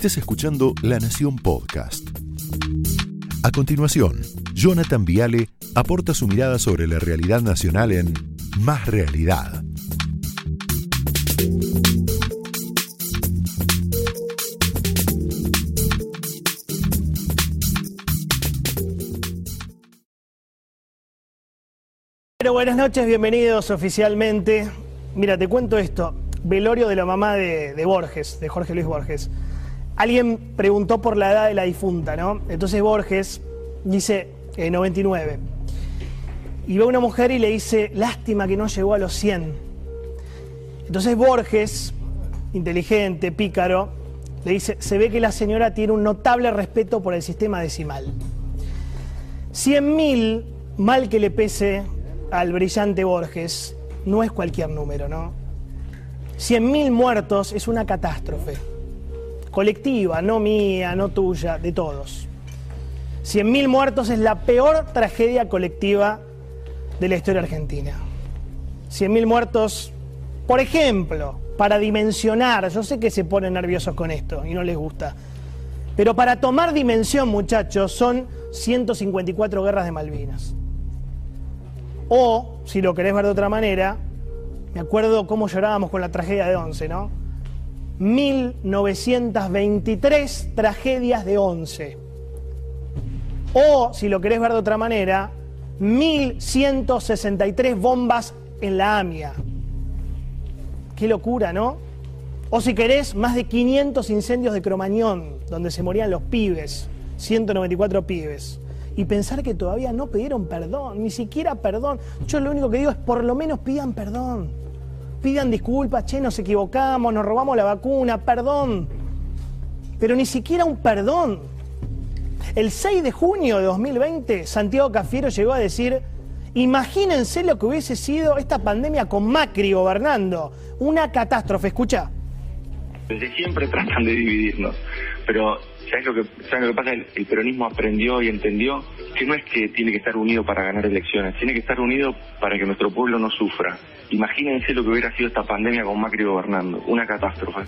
Estés escuchando La Nación Podcast. A continuación, Jonathan Viale aporta su mirada sobre la realidad nacional en Más Realidad. Bueno, buenas noches, bienvenidos oficialmente. Mira, te cuento esto. Velorio de la mamá de Borges, de Jorge Luis Borges. Alguien preguntó por la edad de la difunta, ¿no? Entonces Borges dice eh, 99. Y ve a una mujer y le dice, lástima que no llegó a los 100. Entonces Borges, inteligente, pícaro, le dice, se ve que la señora tiene un notable respeto por el sistema decimal. 100.000, mal que le pese al brillante Borges, no es cualquier número, ¿no? 100.000 muertos es una catástrofe. Colectiva, no mía, no tuya, de todos. 100.000 muertos es la peor tragedia colectiva de la historia argentina. 100.000 muertos, por ejemplo, para dimensionar, yo sé que se ponen nerviosos con esto y no les gusta, pero para tomar dimensión, muchachos, son 154 guerras de Malvinas. O, si lo querés ver de otra manera, me acuerdo cómo llorábamos con la tragedia de Once, ¿no? 1923 tragedias de Once. O, si lo querés ver de otra manera, 1163 bombas en la AMIA. Qué locura, ¿no? O si querés, más de 500 incendios de Cromañón, donde se morían los pibes, 194 pibes. Y pensar que todavía no pidieron perdón, ni siquiera perdón. Yo lo único que digo es por lo menos pidan perdón. Pidan disculpas, che, nos equivocamos, nos robamos la vacuna, perdón. Pero ni siquiera un perdón. El 6 de junio de 2020, Santiago Cafiero llegó a decir, imagínense lo que hubiese sido esta pandemia con Macri gobernando. Una catástrofe, escucha. Desde siempre tratan de dividirnos, pero ¿sabes lo que, ¿sabes lo que pasa? El, el peronismo aprendió y entendió que no es que tiene que estar unido para ganar elecciones, tiene que estar unido para que nuestro pueblo no sufra. Imagínense lo que hubiera sido esta pandemia con Macri gobernando, una catástrofe.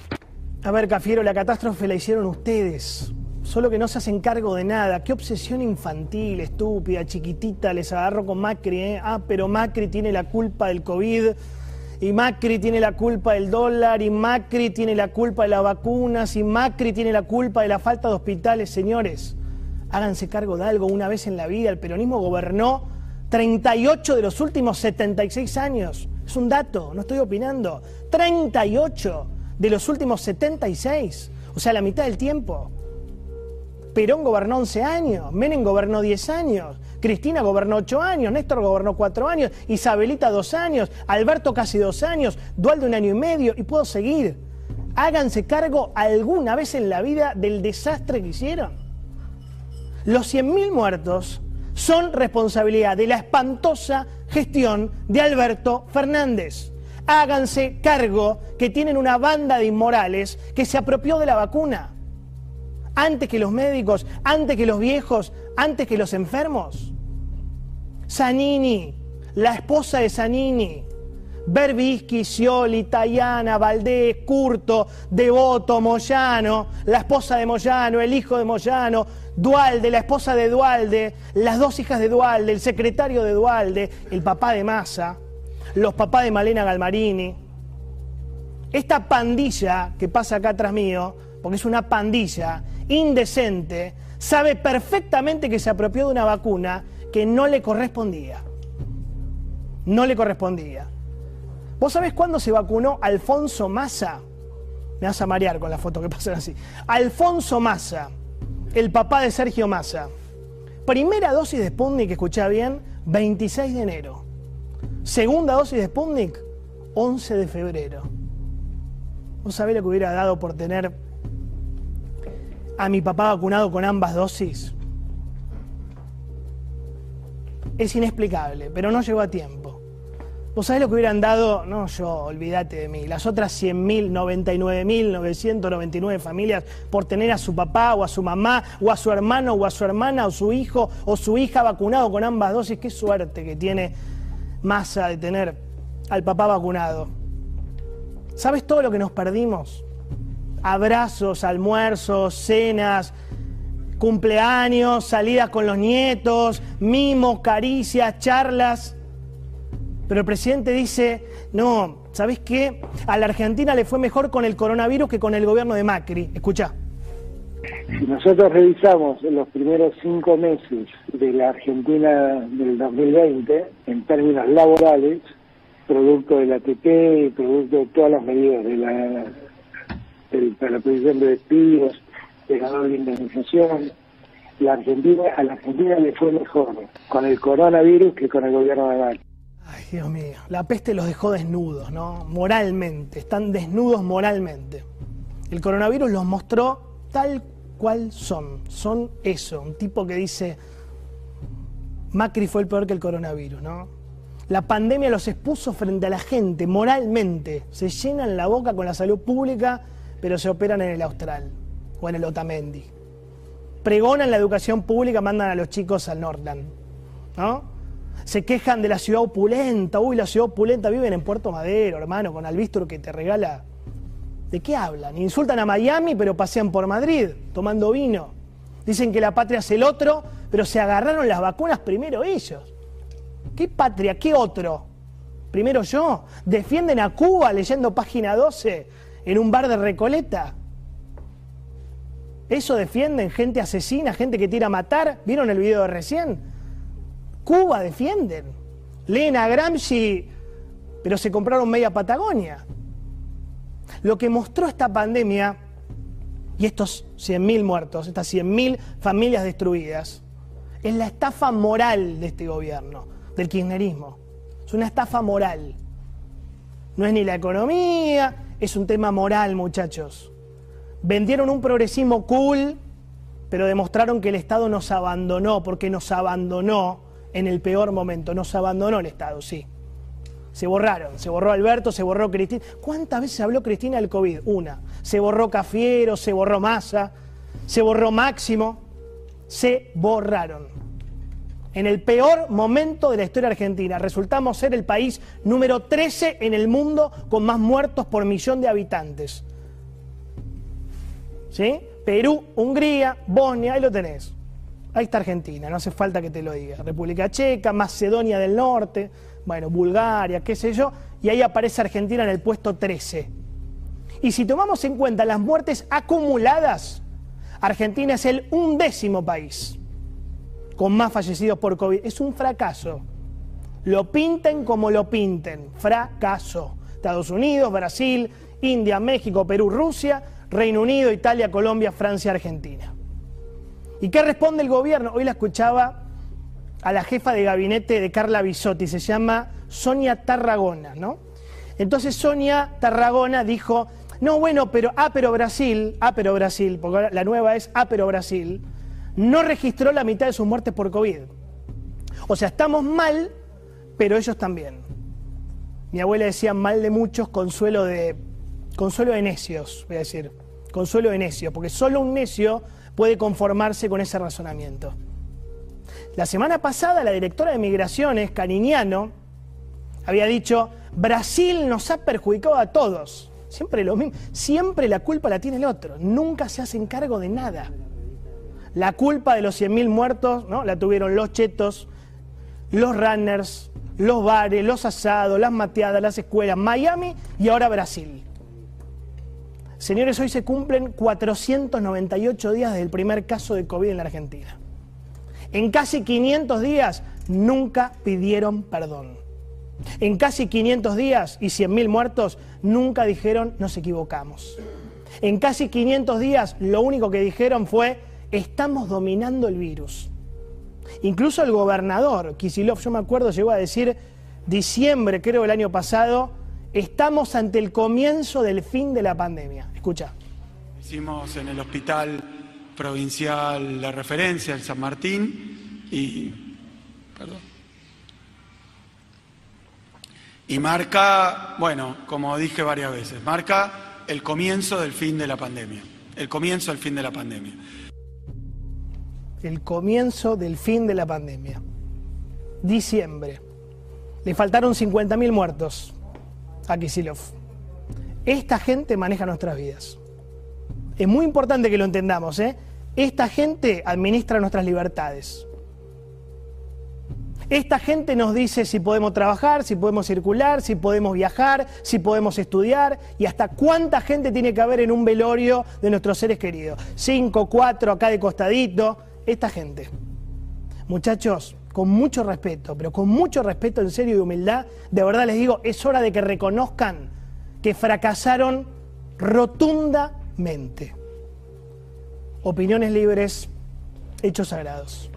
A ver, Cafiero, la catástrofe la hicieron ustedes. Solo que no se hacen cargo de nada. Qué obsesión infantil, estúpida, chiquitita, les agarro con Macri, ¿eh? Ah, pero Macri tiene la culpa del COVID, y Macri tiene la culpa del dólar, y Macri tiene la culpa de las vacunas, y Macri tiene la culpa de la falta de hospitales. Señores, háganse cargo de algo. Una vez en la vida el peronismo gobernó 38 de los últimos 76 años. Es un dato, no estoy opinando. 38 de los últimos 76. O sea, la mitad del tiempo. Perón gobernó 11 años, Menem gobernó 10 años, Cristina gobernó 8 años, Néstor gobernó 4 años, Isabelita 2 años, Alberto casi 2 años, Dualde un año y medio, y puedo seguir. Háganse cargo alguna vez en la vida del desastre que hicieron. Los 100.000 muertos son responsabilidad de la espantosa gestión de Alberto Fernández. Háganse cargo que tienen una banda de inmorales que se apropió de la vacuna antes que los médicos, antes que los viejos, antes que los enfermos. Zanini, la esposa de Zanini, Berbisky, Scioli, Tayana, Valdés, Curto, Devoto, Moyano, la esposa de Moyano, el hijo de Moyano, Dualde, la esposa de Dualde, las dos hijas de Dualde, el secretario de Dualde, el papá de Massa, los papás de Malena Galmarini. Esta pandilla que pasa acá atrás mío, porque es una pandilla indecente, sabe perfectamente que se apropió de una vacuna que no le correspondía. No le correspondía. ¿Vos sabés cuándo se vacunó Alfonso Massa? Me vas a marear con la foto que pasan así. Alfonso Massa, el papá de Sergio Massa. Primera dosis de Sputnik, escuchá bien, 26 de enero. Segunda dosis de Sputnik, 11 de febrero. ¿Vos sabés lo que hubiera dado por tener a mi papá vacunado con ambas dosis? Es inexplicable, pero no llegó a tiempo. ¿Vos sabés lo que hubieran dado? No, yo, olvídate de mí. Las otras 100.000, 99.999 familias por tener a su papá o a su mamá o a su hermano o a su hermana o su hijo o su hija vacunado con ambas dosis. Qué suerte que tiene Massa de tener al papá vacunado. ¿Sabes todo lo que nos perdimos? abrazos, almuerzos, cenas, cumpleaños, salidas con los nietos, mimos, caricias, charlas. Pero el presidente dice, no, ¿sabes qué? A la Argentina le fue mejor con el coronavirus que con el gobierno de Macri. Escucha. Si nosotros revisamos los primeros cinco meses de la Argentina del 2020, en términos laborales, producto del ATP, producto de todas las medidas de la, para la prohibición de despidos, de la doble indemnización, la Argentina, a la Argentina le fue mejor con el coronavirus que con el gobierno de Macri. Ay, Dios mío, la peste los dejó desnudos, ¿no? Moralmente, están desnudos moralmente. El coronavirus los mostró tal cual son. Son eso, un tipo que dice, Macri fue el peor que el coronavirus, ¿no? La pandemia los expuso frente a la gente, moralmente. Se llenan la boca con la salud pública, pero se operan en el Austral o en el Otamendi. Pregonan la educación pública, mandan a los chicos al Nordland, ¿no? Se quejan de la ciudad opulenta, uy, la ciudad opulenta, viven en Puerto Madero, hermano, con Albistro que te regala. ¿De qué hablan? Insultan a Miami, pero pasean por Madrid, tomando vino. Dicen que la patria es el otro, pero se agarraron las vacunas primero ellos. ¿Qué patria? ¿Qué otro? Primero yo. Defienden a Cuba leyendo página 12 en un bar de Recoleta. Eso defienden gente asesina, gente que tira a matar. ¿Vieron el video de recién? Cuba defienden. Leen a Gramsci, pero se compraron media Patagonia. Lo que mostró esta pandemia y estos 100.000 muertos, estas 100.000 familias destruidas, es la estafa moral de este gobierno, del kirchnerismo. Es una estafa moral. No es ni la economía, es un tema moral, muchachos. Vendieron un progresismo cool, pero demostraron que el Estado nos abandonó, porque nos abandonó en el peor momento. Nos abandonó el Estado, sí. Se borraron, se borró Alberto, se borró Cristina. ¿Cuántas veces habló Cristina del COVID? Una. Se borró Cafiero, se borró Massa, se borró Máximo. Se borraron. En el peor momento de la historia argentina, resultamos ser el país número 13 en el mundo con más muertos por millón de habitantes. ¿Sí? Perú, Hungría, Bosnia, ahí lo tenés. Ahí está Argentina, no hace falta que te lo diga. República Checa, Macedonia del Norte, bueno, Bulgaria, qué sé yo, y ahí aparece Argentina en el puesto 13. Y si tomamos en cuenta las muertes acumuladas, Argentina es el undécimo país con más fallecidos por COVID. Es un fracaso. Lo pinten como lo pinten, fracaso. Estados Unidos, Brasil, India, México, Perú, Rusia, Reino Unido, Italia, Colombia, Francia, Argentina. ¿Y qué responde el gobierno? Hoy la escuchaba a la jefa de gabinete de Carla Bisotti, se llama Sonia Tarragona, ¿no? Entonces Sonia Tarragona dijo, no, bueno, pero ah, pero Brasil, ah, pero Brasil, porque la nueva es ah, pero Brasil, no registró la mitad de sus muertes por COVID. O sea, estamos mal, pero ellos también. Mi abuela decía mal de muchos, consuelo de, consuelo de necios, voy a decir, consuelo de necios, porque solo un necio puede conformarse con ese razonamiento. La semana pasada la directora de Migraciones, Cariñano, había dicho, Brasil nos ha perjudicado a todos. Siempre lo mismo, siempre la culpa la tiene el otro, nunca se hacen cargo de nada. La culpa de los 100.000 muertos ¿no? la tuvieron los chetos, los runners, los bares, los asados, las mateadas, las escuelas, Miami y ahora Brasil. Señores, hoy se cumplen 498 días del primer caso de COVID en la Argentina. En casi 500 días nunca pidieron perdón. En casi 500 días y 100.000 muertos nunca dijeron nos equivocamos. En casi 500 días lo único que dijeron fue estamos dominando el virus. Incluso el gobernador Kisilov, yo me acuerdo, llegó a decir diciembre, creo, el año pasado, estamos ante el comienzo del fin de la pandemia. Escucha. Hicimos en el hospital provincial la referencia, el San Martín, y. Perdón. Y marca, bueno, como dije varias veces, marca el comienzo del fin de la pandemia. El comienzo del fin de la pandemia. El comienzo del fin de la pandemia. Diciembre. Le faltaron 50.000 muertos a Kisilov. Esta gente maneja nuestras vidas. es muy importante que lo entendamos, ¿eh? Esta gente administra nuestras libertades. Esta gente nos dice si podemos trabajar, si podemos circular, si podemos viajar, si podemos estudiar y hasta cuánta gente tiene que haber en un velorio de nuestros seres queridos. Cinco, cuatro, acá de costadito. Esta gente. Muchachos, con mucho respeto, pero con mucho respeto en serio y humildad, de verdad les digo, es hora de que reconozcan que fracasaron rotundamente. Opiniones libres, hechos sagrados.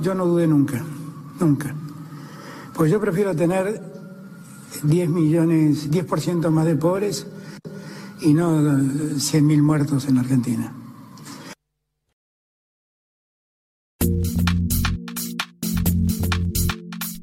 Yo no dudé nunca, nunca. Pues yo prefiero tener 10 millones, 10% más de pobres y no 100.000 muertos en Argentina.